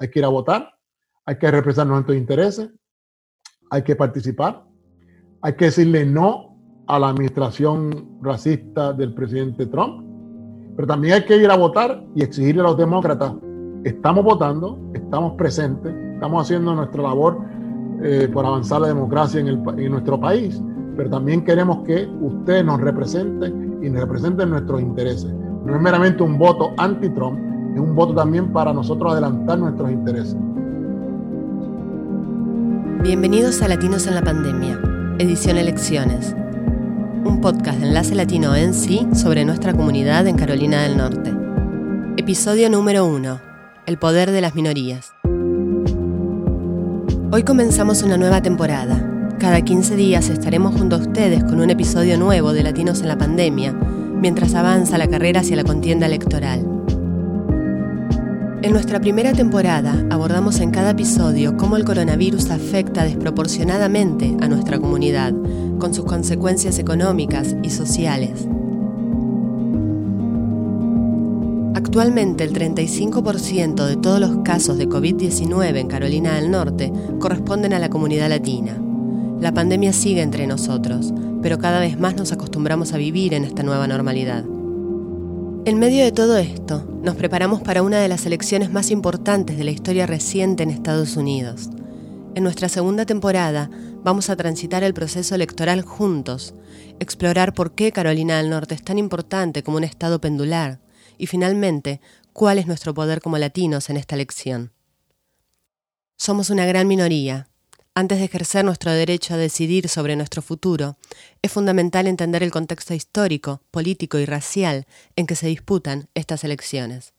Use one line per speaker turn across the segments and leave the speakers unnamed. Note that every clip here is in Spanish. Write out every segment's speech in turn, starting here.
Hay que ir a votar, hay que representar nuestros intereses, hay que participar, hay que decirle no a la administración racista del presidente Trump, pero también hay que ir a votar y exigirle a los demócratas, estamos votando, estamos presentes, estamos haciendo nuestra labor eh, por avanzar la democracia en, en nuestro país, pero también queremos que ustedes nos representen y nos representen nuestros intereses. No es meramente un voto anti-Trump, es un voto también para nosotros adelantar nuestros intereses.
Bienvenidos a Latinos en la Pandemia, edición Elecciones, un podcast de Enlace Latino en sí sobre nuestra comunidad en Carolina del Norte. Episodio número 1. El poder de las minorías. Hoy comenzamos una nueva temporada. Cada 15 días estaremos junto a ustedes con un episodio nuevo de Latinos en la Pandemia, mientras avanza la carrera hacia la contienda electoral. En nuestra primera temporada abordamos en cada episodio cómo el coronavirus afecta desproporcionadamente a nuestra comunidad, con sus consecuencias económicas y sociales. Actualmente el 35% de todos los casos de COVID-19 en Carolina del Norte corresponden a la comunidad latina. La pandemia sigue entre nosotros, pero cada vez más nos acostumbramos a vivir en esta nueva normalidad. En medio de todo esto, nos preparamos para una de las elecciones más importantes de la historia reciente en Estados Unidos. En nuestra segunda temporada vamos a transitar el proceso electoral juntos, explorar por qué Carolina del Norte es tan importante como un estado pendular y finalmente cuál es nuestro poder como latinos en esta elección. Somos una gran minoría, antes de ejercer nuestro derecho a decidir sobre nuestro futuro, es fundamental entender el contexto histórico, político y racial en que se disputan estas elecciones.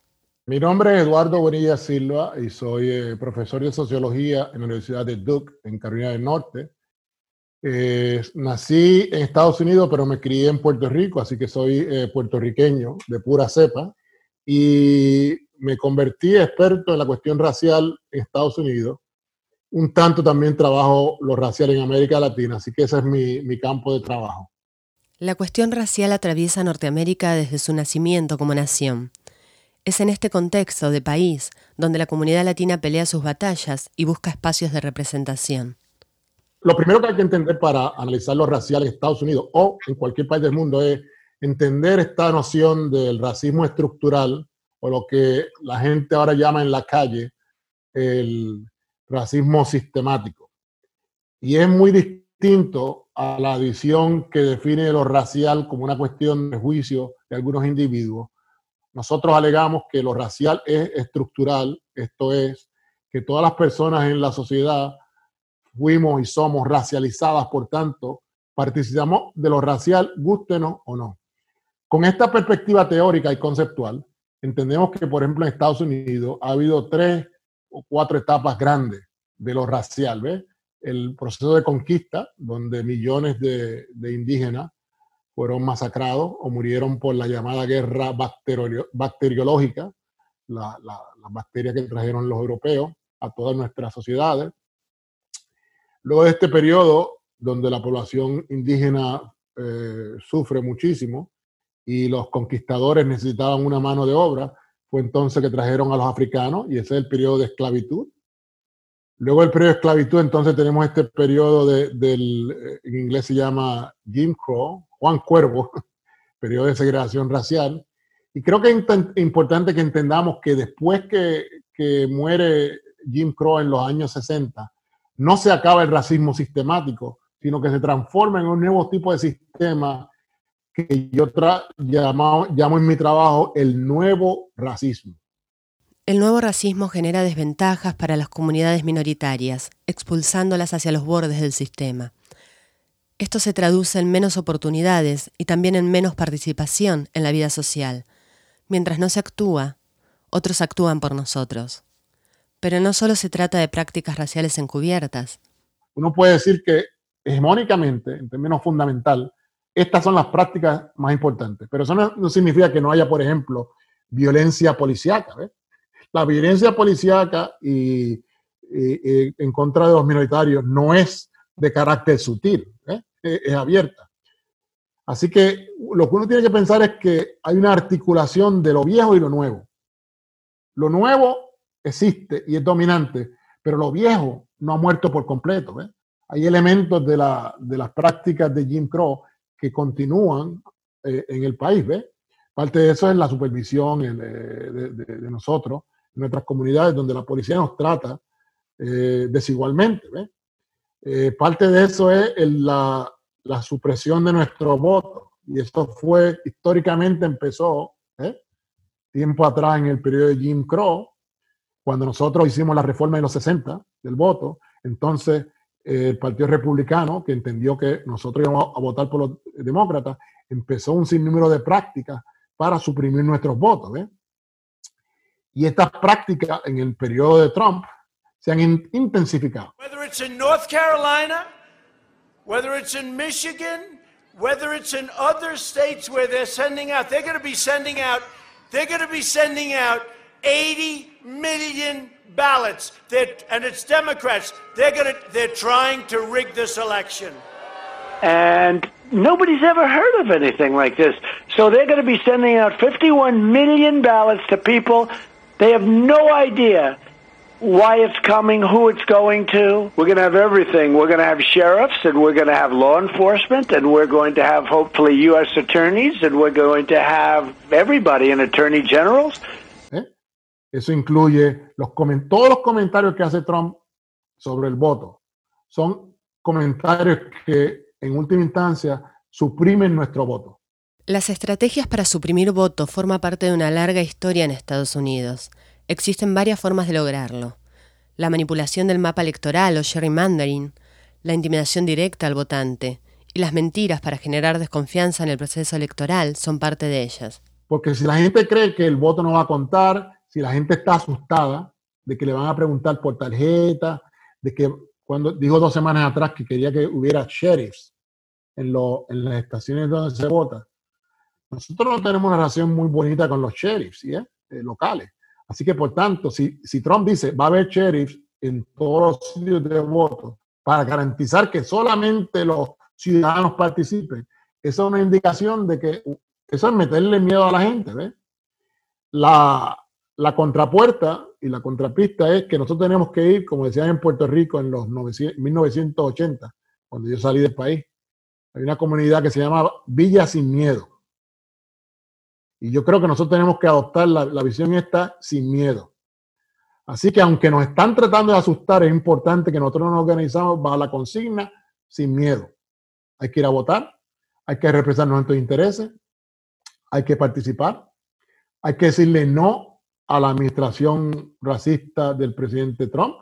Mi nombre es Eduardo Bonilla Silva y soy eh, profesor de sociología en la Universidad de Duke, en Carolina del Norte. Eh, nací en Estados Unidos, pero me crié en Puerto Rico, así que soy eh, puertorriqueño de pura cepa. Y me convertí experto en la cuestión racial en Estados Unidos un tanto también trabajo lo racial en América Latina, así que ese es mi, campo de trabajo.
La cuestión racial atraviesa Norteamérica desde su nacimiento como nación. Es en este contexto de país donde la comunidad latina pelea sus batallas y busca espacios de representación.
Lo primero que hay que entender para analizar lo racial en Estados Unidos o en cualquier país del mundo es entender esta noción del racismo estructural o lo que la gente ahora llama en la calle el racismo sistemático. Y es muy distinto a la visión que define lo racial como una cuestión de juicio de algunos individuos. Nosotros alegamos que lo racial es estructural, esto es, que todas las personas en la sociedad fuimos y somos racializadas, por tanto, participamos de lo racial, gústenos o no. Con esta perspectiva teórica y conceptual, entendemos que, por ejemplo, en Estados Unidos ha habido tres cuatro etapas grandes de lo racial, ¿ves? El proceso de conquista, donde millones de, indígenas fueron masacrados o murieron por la llamada guerra bacteriológica, la, las bacterias que trajeron los europeos a todas nuestras sociedades. Luego de este periodo, donde la población indígena eh, sufre muchísimo y los conquistadores necesitaban una mano de obra, fue entonces que trajeron a los africanos y ese es el periodo de esclavitud. Luego el periodo de esclavitud, entonces tenemos este periodo de, del, eh, en inglés se llama Jim Crow, Juan Cuervo, periodo de segregación racial. Y creo que es importante que entendamos que después que, que muere Jim Crow en los años 60, no se acaba el racismo sistemático, sino que se transforma en un nuevo tipo de sistema que yo llamo, llamo en mi trabajo el nuevo racismo.
El nuevo racismo genera desventajas para las comunidades minoritarias, expulsándolas hacia los bordes del sistema. Esto se traduce en menos oportunidades y también en menos participación en la vida social. Mientras no se actúa, otros actúan por nosotros. Pero no solo se trata de prácticas raciales encubiertas.
Uno puede decir que hegemónicamente, en términos fundamental, estas son las prácticas más importantes. Pero eso no, significa que no haya, por ejemplo, violencia policíaca. La violencia policíaca y, en contra de los minoritarios no es de carácter sutil, es, abierta. Así que lo que uno tiene que pensar es que hay una articulación de lo viejo y lo nuevo. Lo nuevo existe y es dominante, pero lo viejo no ha muerto por completo. Hay elementos de, la, de, las prácticas de Jim Crow que continúan eh, en el país. ¿ve? Parte de eso es la supervisión de, de, nosotros, nuestras comunidades, donde la policía nos trata eh, desigualmente. Eh, parte de eso es la, la, supresión de nuestro voto. Y esto fue, históricamente empezó tiempo atrás en el periodo de Jim Crow, cuando nosotros hicimos la reforma de los 60 del voto, entonces eh, el Partido Republicano, que entendió que nosotros íbamos a votar por los demócratas, empezó un sinnúmero de prácticas para suprimir nuestros votos. Y estas prácticas en el periodo de Trump se han intensificado.
Whether it's in North Carolina, whether it's in Michigan, whether it's in other states where they're sending out, they're going to be sending out, they're going to be sending out 80 million ballots. They're, and it's Democrats. They're going to, they're trying to rig this election.
And nobody's ever heard of anything like this. So they're going to be sending out 51 million ballots to people. They have no idea why it's coming, who it's going to. We're going to have everything. We're going to have sheriffs, and we're going to have law enforcement, and we're going to have hopefully U.S. attorneys, and we're going to have everybody and attorney generals.
Eso incluye los todos los comentarios que hace Trump sobre el voto. Son comentarios que en última instancia suprimen nuestro voto.
Las estrategias para suprimir voto forman parte de una larga historia en Estados Unidos. Existen varias formas de lograrlo. La manipulación del mapa electoral o gerrymandering, la intimidación directa al votante y las mentiras para generar desconfianza en el proceso electoral son parte de ellas.
Porque si la gente cree que el voto no va a contar, si la gente está asustada de que le van a preguntar por tarjeta, de que cuando dijo dos semanas atrás que quería que hubiera sheriffs en, en las estaciones donde se vota, nosotros no tenemos una relación muy bonita con los sheriffs ¿sí? Eh, locales. Así que, por tanto, si, si Trump dice va a haber sheriffs en todos los sitios de voto para garantizar que solamente los ciudadanos participen, eso es una indicación de que eso es meterle miedo a la gente. ¿ve? La, la contrapuerta y la contrapista es que nosotros tenemos que ir, como decían en Puerto Rico en los 1980, cuando yo salí del país, hay una comunidad que se llama Villa Sin Miedo. Y yo creo que nosotros tenemos que adoptar la, visión esta sin miedo. Así que aunque nos están tratando de asustar, es importante que nosotros nos organizamos bajo la consigna sin miedo. Hay que ir a votar, hay que representar nuestros intereses, hay que participar, hay que decirle no a la administración racista del presidente Trump,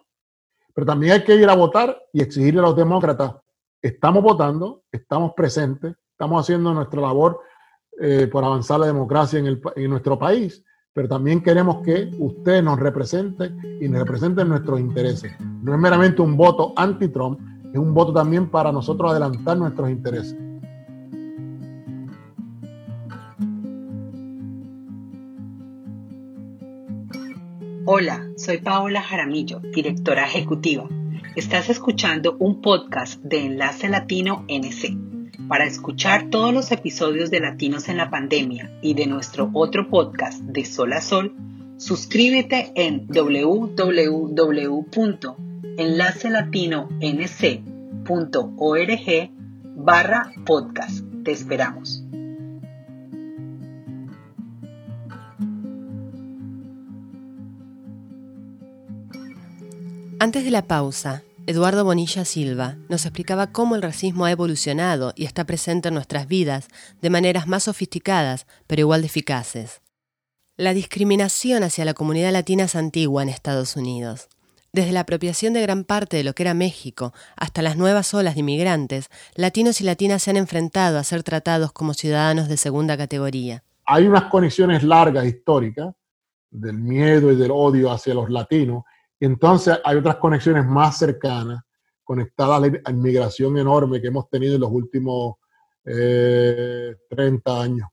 pero también hay que ir a votar y exigirle a los demócratas, estamos votando, estamos presentes, estamos haciendo nuestra labor eh, por avanzar la democracia en, en, nuestro país, pero también queremos que usted nos represente y nos represente nuestros intereses. No es meramente un voto anti-Trump, es un voto también para nosotros adelantar nuestros intereses.
Hola, soy Paola Jaramillo, directora ejecutiva. Estás escuchando un podcast de Enlace Latino NC. Para escuchar todos los episodios de Latinos en la Pandemia y de nuestro otro podcast de Sol a Sol, suscríbete en www.enlacelatinonc.org barra podcast. Te esperamos.
Antes de la pausa, Eduardo Bonilla Silva nos explicaba cómo el racismo ha evolucionado y está presente en nuestras vidas de maneras más sofisticadas, pero igual de eficaces. La discriminación hacia la comunidad latina es antigua en Estados Unidos. Desde la apropiación de gran parte de lo que era México hasta las nuevas olas de inmigrantes, latinos y latinas se han enfrentado a ser tratados como ciudadanos de segunda categoría.
Hay unas conexiones largas históricas del miedo y del odio hacia los latinos y entonces hay otras conexiones más cercanas, conectadas a la inmigración enorme que hemos tenido en los últimos 30 eh, años.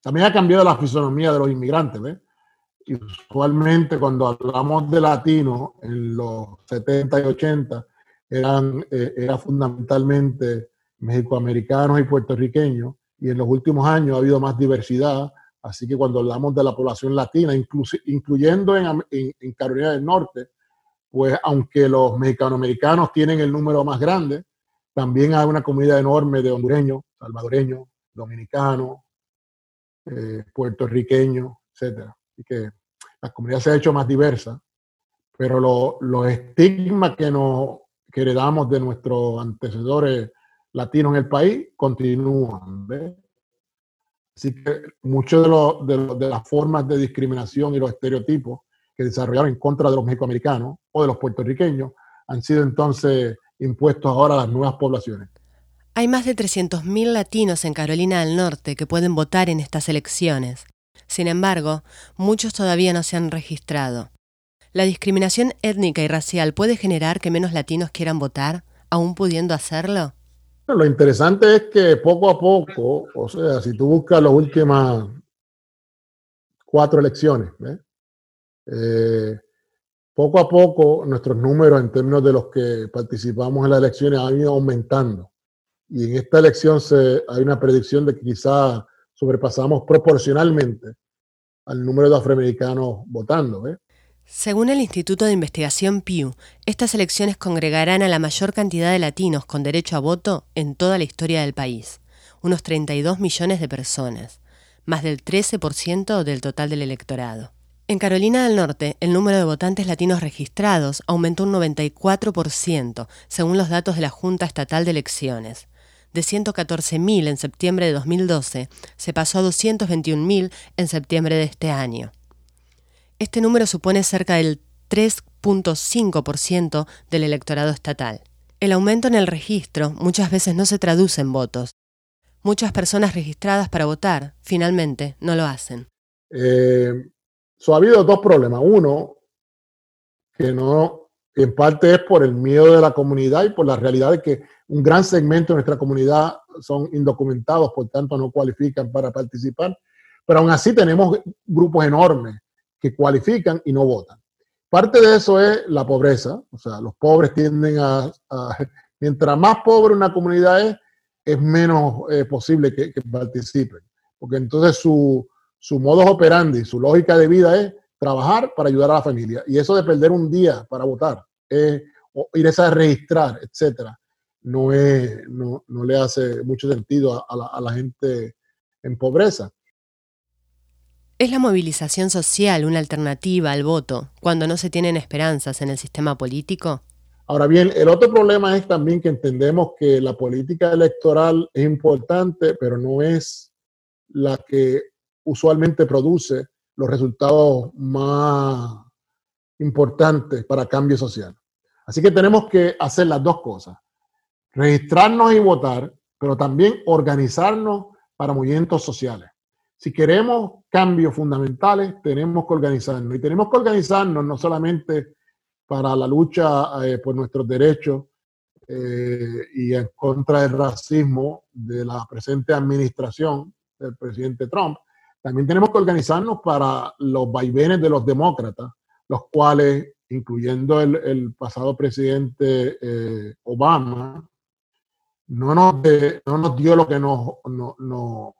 También ha cambiado la fisonomía de los inmigrantes. ¿ves? Y usualmente cuando hablamos de latinos en los 70 y 80, eran, eh, era fundamentalmente mexicoamericanos y puertorriqueños, y en los últimos años ha habido más diversidad, Así que cuando hablamos de la población latina, incluyendo en, en, Carolina del Norte, pues aunque los mexicanoamericanos tienen el número más grande, también hay una comunidad enorme de hondureños, salvadoreños, dominicanos, eh, puertorriqueños, etc. Así que la comunidad se ha hecho más diversa, pero los estigmas que, nos, que heredamos de nuestros antecesores latinos en el país continúan. ¿ves? Así que muchas de, de, las formas de discriminación y los estereotipos que desarrollaron en contra de los mexicoamericanos o de los puertorriqueños han sido entonces impuestos ahora a las nuevas poblaciones.
Hay más de 300.000 latinos en Carolina del Norte que pueden votar en estas elecciones. Sin embargo, muchos todavía no se han registrado. ¿La discriminación étnica y racial puede generar que menos latinos quieran votar, aún pudiendo hacerlo?
Lo interesante es que poco a poco, o sea, si tú buscas las últimas cuatro elecciones, eh, poco a poco nuestros números en términos de los que participamos en las elecciones han ido aumentando. Y en esta elección se, hay una predicción de que quizá sobrepasamos proporcionalmente al número de afroamericanos votando.
Según el Instituto de Investigación Pew, estas elecciones congregarán a la mayor cantidad de latinos con derecho a voto en toda la historia del país, unos 32 millones de personas, más del 13% del total del electorado. En Carolina del Norte, el número de votantes latinos registrados aumentó un 94%, según los datos de la Junta Estatal de Elecciones. De 114.000 en septiembre de 2012, se pasó a 221.000 en septiembre de este año. Este número supone cerca del 3.5% del electorado estatal. El aumento en el registro muchas veces no se traduce en votos. Muchas personas registradas para votar finalmente no lo hacen.
Eh, ha habido dos problemas. Uno, que en parte es por el miedo de la comunidad y por la realidad de que un gran segmento de nuestra comunidad son indocumentados, por tanto no cualifican para participar. Pero aún así tenemos grupos enormes que cualifican y no votan. Parte de eso es la pobreza, o sea, los pobres tienden a, mientras más pobre una comunidad es, es menos eh, posible que, participen, porque entonces su, su modus operandi, su lógica de vida es trabajar para ayudar a la familia. Y eso de perder un día para votar, o irse a registrar, etcétera, no, es, no, no le hace mucho sentido a la gente en pobreza.
¿Es la movilización social una alternativa al voto cuando no se tienen esperanzas en el sistema político?
Ahora bien, el otro problema es también que entendemos que la política electoral es importante, pero no es la que usualmente produce los resultados más importantes para cambio social. Así que tenemos que hacer las dos cosas. Registrarnos y votar, pero también organizarnos para movimientos sociales. Si queremos cambios fundamentales, tenemos que organizarnos. Y tenemos que organizarnos no solamente para la lucha eh, por nuestros derechos eh, y en contra del racismo de la presente administración del presidente Trump, también tenemos que organizarnos para los vaivenes de los demócratas, los cuales, incluyendo el, pasado presidente eh, Obama, no nos, no dio lo que nos, no,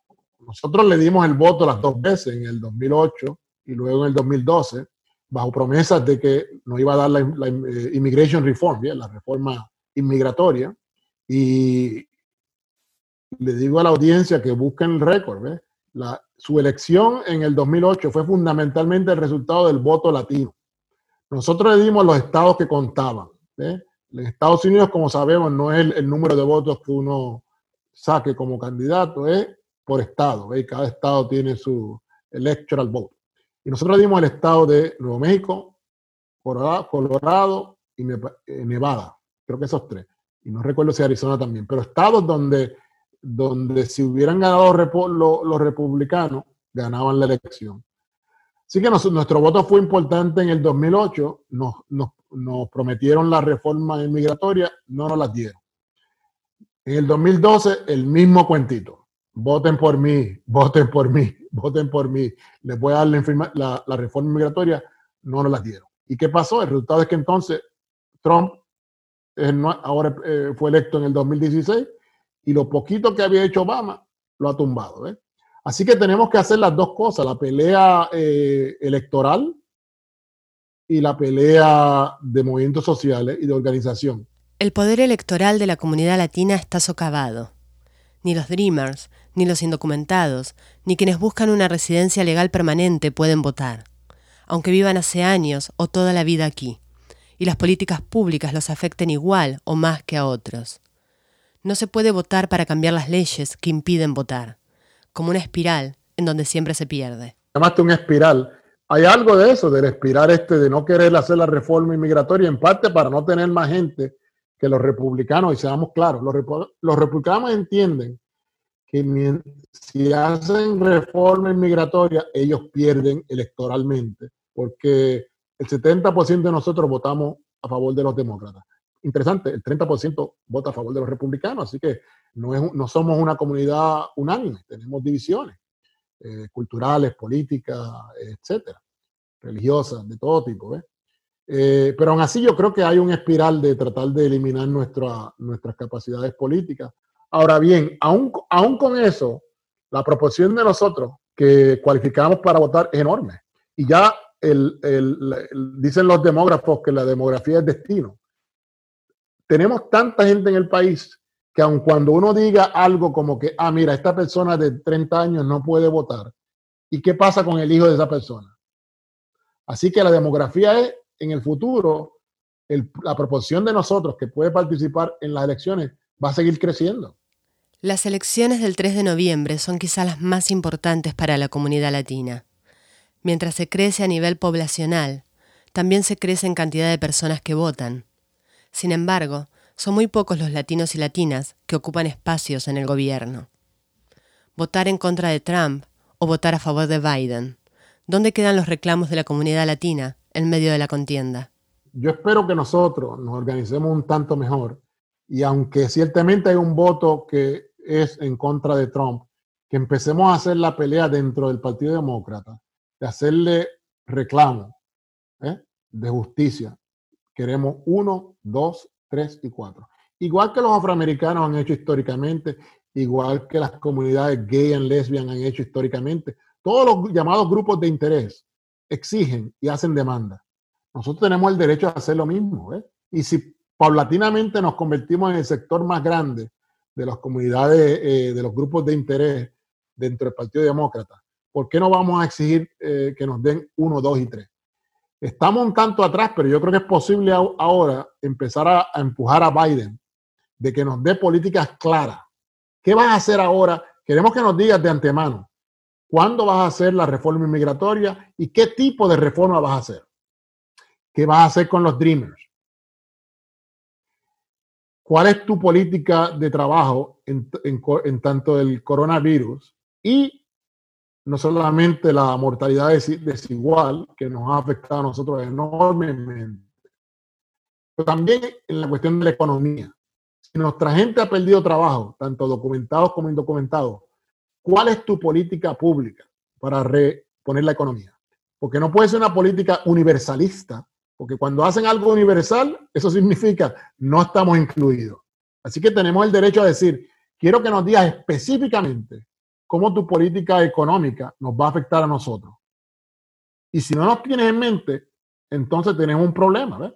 nosotros le dimos el voto las dos veces, en el 2008 y luego en el 2012, bajo promesas de que nos iba a dar la, eh, Immigration Reform, la reforma inmigratoria. Y le digo a la audiencia que busquen el récord. La, su elección en el 2008 fue fundamentalmente el resultado del voto latino. Nosotros le dimos los estados que contaban. En Estados Unidos, como sabemos, no es el, el número de votos que uno saque como candidato, es por estado. Cada estado tiene su electoral vote. Y nosotros dimos el estado de Nuevo México, Colorado, y eh, Nevada. Creo que esos tres. Y no recuerdo si Arizona también. Pero estados donde, donde si hubieran ganado los, republicanos, ganaban la elección. Así que nuestro voto fue importante en el 2008. Nos, nos, nos prometieron la reforma inmigratoria, no nos las dieron. En el 2012, el mismo cuentito voten por mí, voten por mí, voten por mí, les voy a dar la, la, reforma migratoria, no nos las dieron. ¿Y qué pasó? El resultado es que entonces Trump ahora eh, fue electo en el 2016 y lo poquito que había hecho Obama lo ha tumbado. Así que tenemos que hacer las dos cosas, la pelea eh, electoral y la pelea de movimientos sociales y de organización.
El poder electoral de la comunidad latina está socavado. Ni los Dreamers, ni los indocumentados, ni quienes buscan una residencia legal permanente pueden votar, aunque vivan hace años o toda la vida aquí, y las políticas públicas los afecten igual o más que a otros. No se puede votar para cambiar las leyes que impiden votar como una espiral en donde siempre se pierde.
Llamaste una espiral. Hay algo de eso, del espiral este de no querer hacer la reforma inmigratoria, en parte para no tener más gente que los republicanos, y seamos claros, los, los republicanos entienden que si hacen reforma inmigratoria, ellos pierden electoralmente, porque el 70% de nosotros votamos a favor de los demócratas. Interesante, el 30% vota a favor de los republicanos, así que no, somos una comunidad unánime, tenemos divisiones eh, culturales, políticas, etcétera, religiosas, de todo tipo. Eh, pero aún así yo creo que hay un espiral de tratar de eliminar nuestras capacidades políticas. Ahora bien, aún, aún con eso, la proporción de nosotros que cualificamos para votar es enorme. Y ya dicen los demógrafos que la demografía es destino. Tenemos tanta gente en el país que aun cuando uno diga algo como que, ah, mira, esta persona de 30 años no puede votar, ¿y qué pasa con el hijo de esa persona? Así que la demografía es, en el futuro, la proporción de nosotros que puede participar en las elecciones va a seguir creciendo.
Las elecciones del 3 de noviembre son quizá las más importantes para la comunidad latina. Mientras se crece a nivel poblacional, también se crece en cantidad de personas que votan. Sin embargo, son muy pocos los latinos y latinas que ocupan espacios en el gobierno. Votar en contra de Trump o votar a favor de Biden. ¿Dónde quedan los reclamos de la comunidad latina en medio de la contienda?
Yo espero que nosotros nos organicemos un tanto mejor y aunque ciertamente hay un voto que es en contra de Trump, que empecemos a hacer la pelea dentro del Partido Demócrata, de hacerle reclamo ¿eh? de justicia. Queremos uno, dos 3 y 4. Igual que los afroamericanos han hecho históricamente, igual que las comunidades gay y lesbian han hecho históricamente, todos los llamados grupos de interés exigen y hacen demanda. Nosotros tenemos el derecho a hacer lo mismo. Y si paulatinamente nos convertimos en el sector más grande de las comunidades, eh, de los grupos de interés dentro del Partido Demócrata, ¿por qué no vamos a exigir eh, que nos den uno, dos y tres? Estamos un tanto atrás, pero yo creo que es posible ahora empezar a, empujar a Biden de que nos dé políticas claras. ¿Qué vas a hacer ahora? Queremos que nos digas de antemano cuándo vas a hacer la reforma inmigratoria y qué tipo de reforma vas a hacer. ¿Qué vas a hacer con los Dreamers? ¿Cuál es tu política de trabajo en, en tanto el coronavirus y no solamente la mortalidad desigual, que nos ha afectado a nosotros enormemente, pero también en la cuestión de la economía. Si nuestra gente ha perdido trabajo, tanto documentados como indocumentados, ¿cuál es tu política pública para reponer la economía? Porque no puede ser una política universalista, porque cuando hacen algo universal, eso significa no estamos incluidos. Así que tenemos el derecho a decir, quiero que nos digas específicamente cómo tu política económica nos va a afectar a nosotros. Y si no nos tienes en mente, entonces tenemos un problema, ¿ves?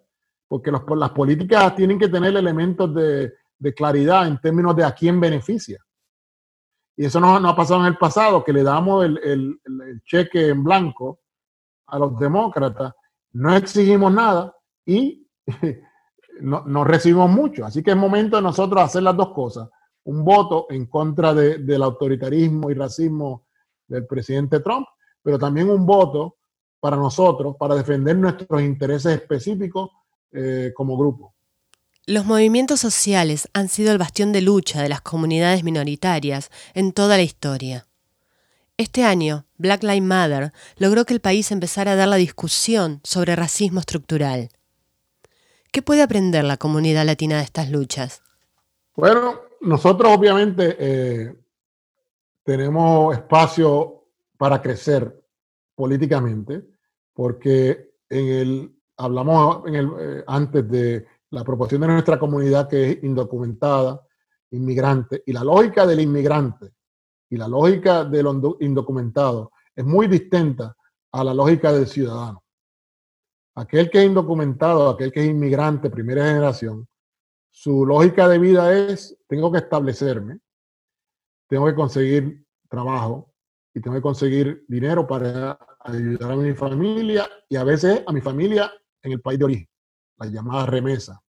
Porque las políticas tienen que tener elementos de, claridad en términos de a quién beneficia. Y eso no, ha pasado en el pasado, que le damos el, cheque en blanco a los demócratas, no exigimos nada y no, recibimos mucho. Así que es momento de nosotros hacer las dos cosas un voto en contra del autoritarismo y racismo del presidente Trump, pero también un voto para nosotros, para defender nuestros intereses específicos eh, como grupo.
Los movimientos sociales han sido el bastión de lucha de las comunidades minoritarias en toda la historia. Este año, Black Lives Matter logró que el país empezara a dar la discusión sobre racismo estructural. ¿Qué puede aprender la comunidad latina de estas luchas?
Bueno, nosotros obviamente eh, tenemos espacio para crecer políticamente, porque en el, hablamos en el, eh, antes de la proporción de nuestra comunidad que es indocumentada, inmigrante, y la lógica del inmigrante y la lógica del indocumentado es muy distinta a la lógica del ciudadano. Aquel que es indocumentado, aquel que es inmigrante, primera generación, su lógica de vida es, tengo que establecerme, tengo que conseguir trabajo y tengo que conseguir dinero para ayudar a mi familia y a veces a mi familia en el país de origen, la llamada remesa.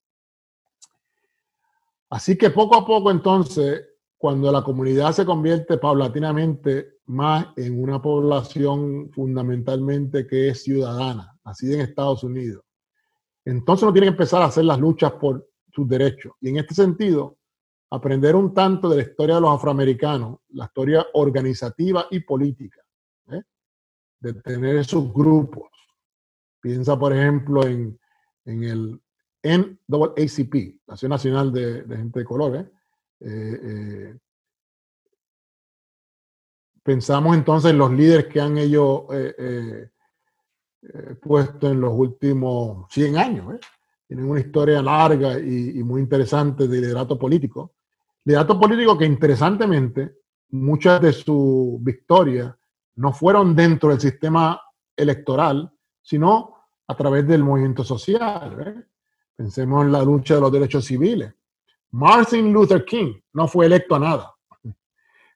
Así que poco a poco entonces, cuando la comunidad se convierte paulatinamente más en una población fundamentalmente que es ciudadana, así en Estados Unidos, entonces uno tiene que empezar a hacer las luchas por sus derechos. Y en este sentido, aprender un tanto de la historia de los afroamericanos, la historia organizativa y política, ¿eh? de tener esos grupos. Piensa, por ejemplo, en, en el NAACP, la Acción Nacional de, Gente de Color. ¿eh? Eh, eh, pensamos entonces en los líderes que han ellos puesto en los últimos 100 años. Tienen una historia larga y, muy interesante de liderato político. Liderato político que interesantemente muchas de sus victorias no fueron dentro del sistema electoral, sino a través del movimiento social. Pensemos en la lucha de los derechos civiles. Martin Luther King no fue electo a nada.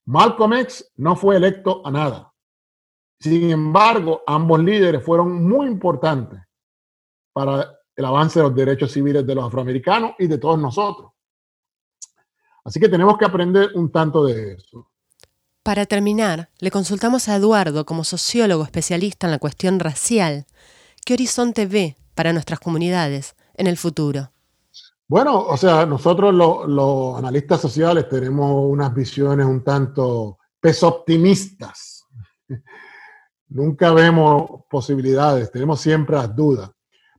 Malcolm X no fue electo a nada. Sin embargo, ambos líderes fueron muy importantes para el avance de los derechos civiles de los afroamericanos y de todos nosotros. Así que tenemos que aprender un tanto de eso.
Para terminar, le consultamos a Eduardo como sociólogo especialista en la cuestión racial. ¿Qué horizonte ve para nuestras comunidades en el futuro?
Bueno, o sea, nosotros los analistas sociales tenemos unas visiones un tanto pesoptimistas. Nunca vemos posibilidades, tenemos siempre las dudas.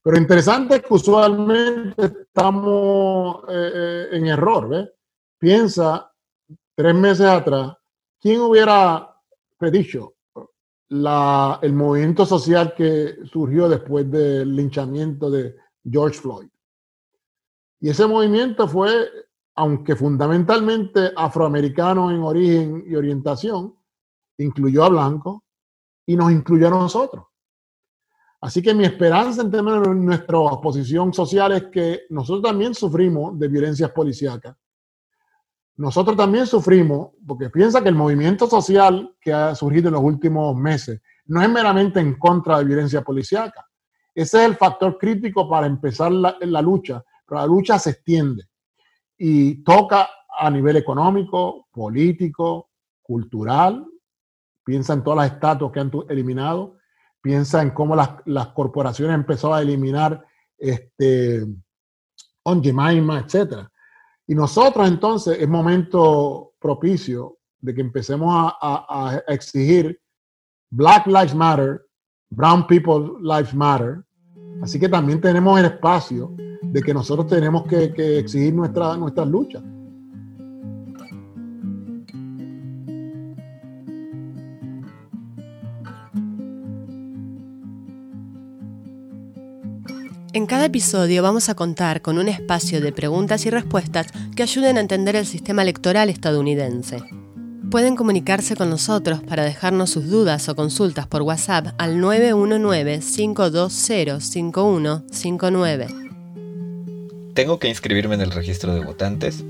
Pero interesante es que usualmente estamos eh, eh, en error. ¿ves? Piensa, tres meses atrás, ¿quién hubiera predicho el movimiento social que surgió después del linchamiento de George Floyd. Y ese movimiento fue, aunque fundamentalmente afroamericano en origen y orientación, incluyó a blancos y nos incluyó a nosotros. Así que mi esperanza en términos de nuestra posición social es que nosotros también sufrimos de violencias policíacas. Nosotros también sufrimos, porque piensa que el movimiento social que ha surgido en los últimos meses no es meramente en contra de violencia policíaca, ese es el factor crítico para empezar la, la lucha, la lucha se extiende y toca a nivel económico, político, cultural. Piensa en todas las estatuas que han eliminado. Piensa en cómo las, corporaciones empezaron a eliminar este, Onjemaima, etc. Y nosotros entonces es momento propicio de que empecemos a, a exigir Black Lives Matter, Brown People Lives Matter. Así que también tenemos el espacio de que nosotros tenemos que, exigir nuestra, nuestras luchas.
En cada episodio vamos a contar con un espacio de preguntas y respuestas que ayuden a entender el sistema electoral estadounidense. Pueden comunicarse con nosotros para dejarnos sus dudas o consultas por WhatsApp al 919-520-5159.
¿Tengo que inscribirme en el registro de votantes?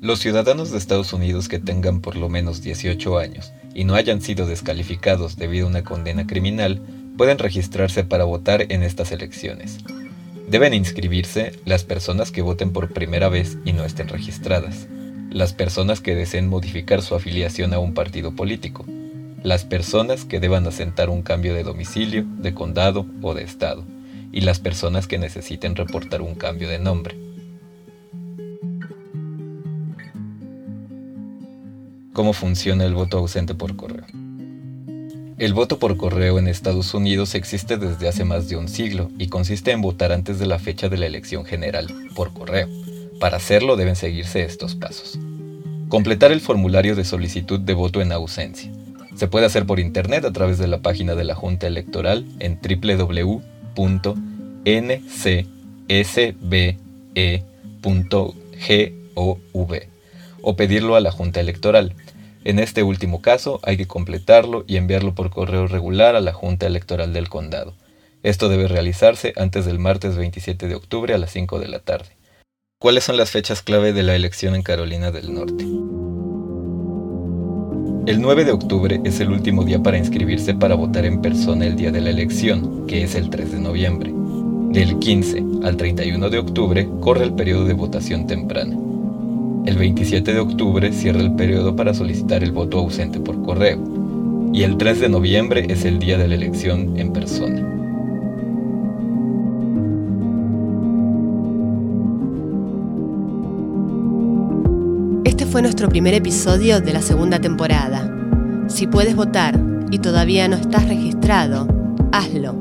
Los ciudadanos de Estados Unidos que tengan por lo menos 18 años y no hayan sido descalificados debido a una condena criminal pueden registrarse para votar en estas elecciones. Deben inscribirse las personas que voten por primera vez y no estén registradas las personas que deseen modificar su afiliación a un partido político, las personas que deban asentar un cambio de domicilio, de condado o de estado, y las personas que necesiten reportar un cambio de nombre. ¿Cómo funciona el voto ausente por correo? El voto por correo en Estados Unidos existe desde hace más de un siglo y consiste en votar antes de la fecha de la elección general, por correo. Para hacerlo deben seguirse estos pasos. Completar el formulario de solicitud de voto en ausencia. Se puede hacer por internet a través de la página de la Junta Electoral en www.ncsbe.gov o pedirlo a la Junta Electoral. En este último caso hay que completarlo y enviarlo por correo regular a la Junta Electoral del Condado. Esto debe realizarse antes del martes 27 de octubre a las 5 de la tarde. ¿Cuáles son las fechas clave de la elección en Carolina del Norte? El 9 de octubre es el último día para inscribirse para votar en persona el día de la elección, que es el 3 de noviembre. Del 15 al 31 de octubre corre el periodo de votación temprana. El 27 de octubre cierra el periodo para solicitar el voto ausente por correo. Y el 3 de noviembre es el día de la elección en persona.
Este fue nuestro primer episodio de la segunda temporada. Si puedes votar y todavía no estás registrado, hazlo.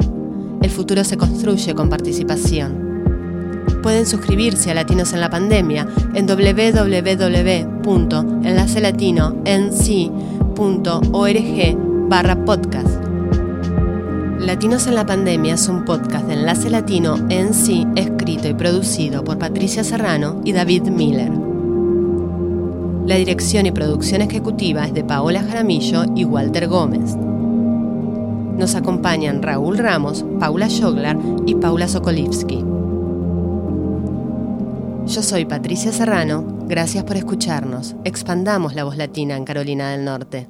El futuro se construye con participación. Pueden suscribirse a Latinos en la Pandemia en www.enlacelatino.org barra podcast. Latinos en la Pandemia es un podcast de Enlace Latino en sí, escrito y producido por Patricia Serrano y David Miller. La dirección y producción ejecutiva es de Paola Jaramillo y Walter Gómez. Nos acompañan Raúl Ramos, Paula Joglar y Paula Sokolivsky. Yo soy Patricia Serrano, gracias por escucharnos. Expandamos la voz latina en Carolina del Norte.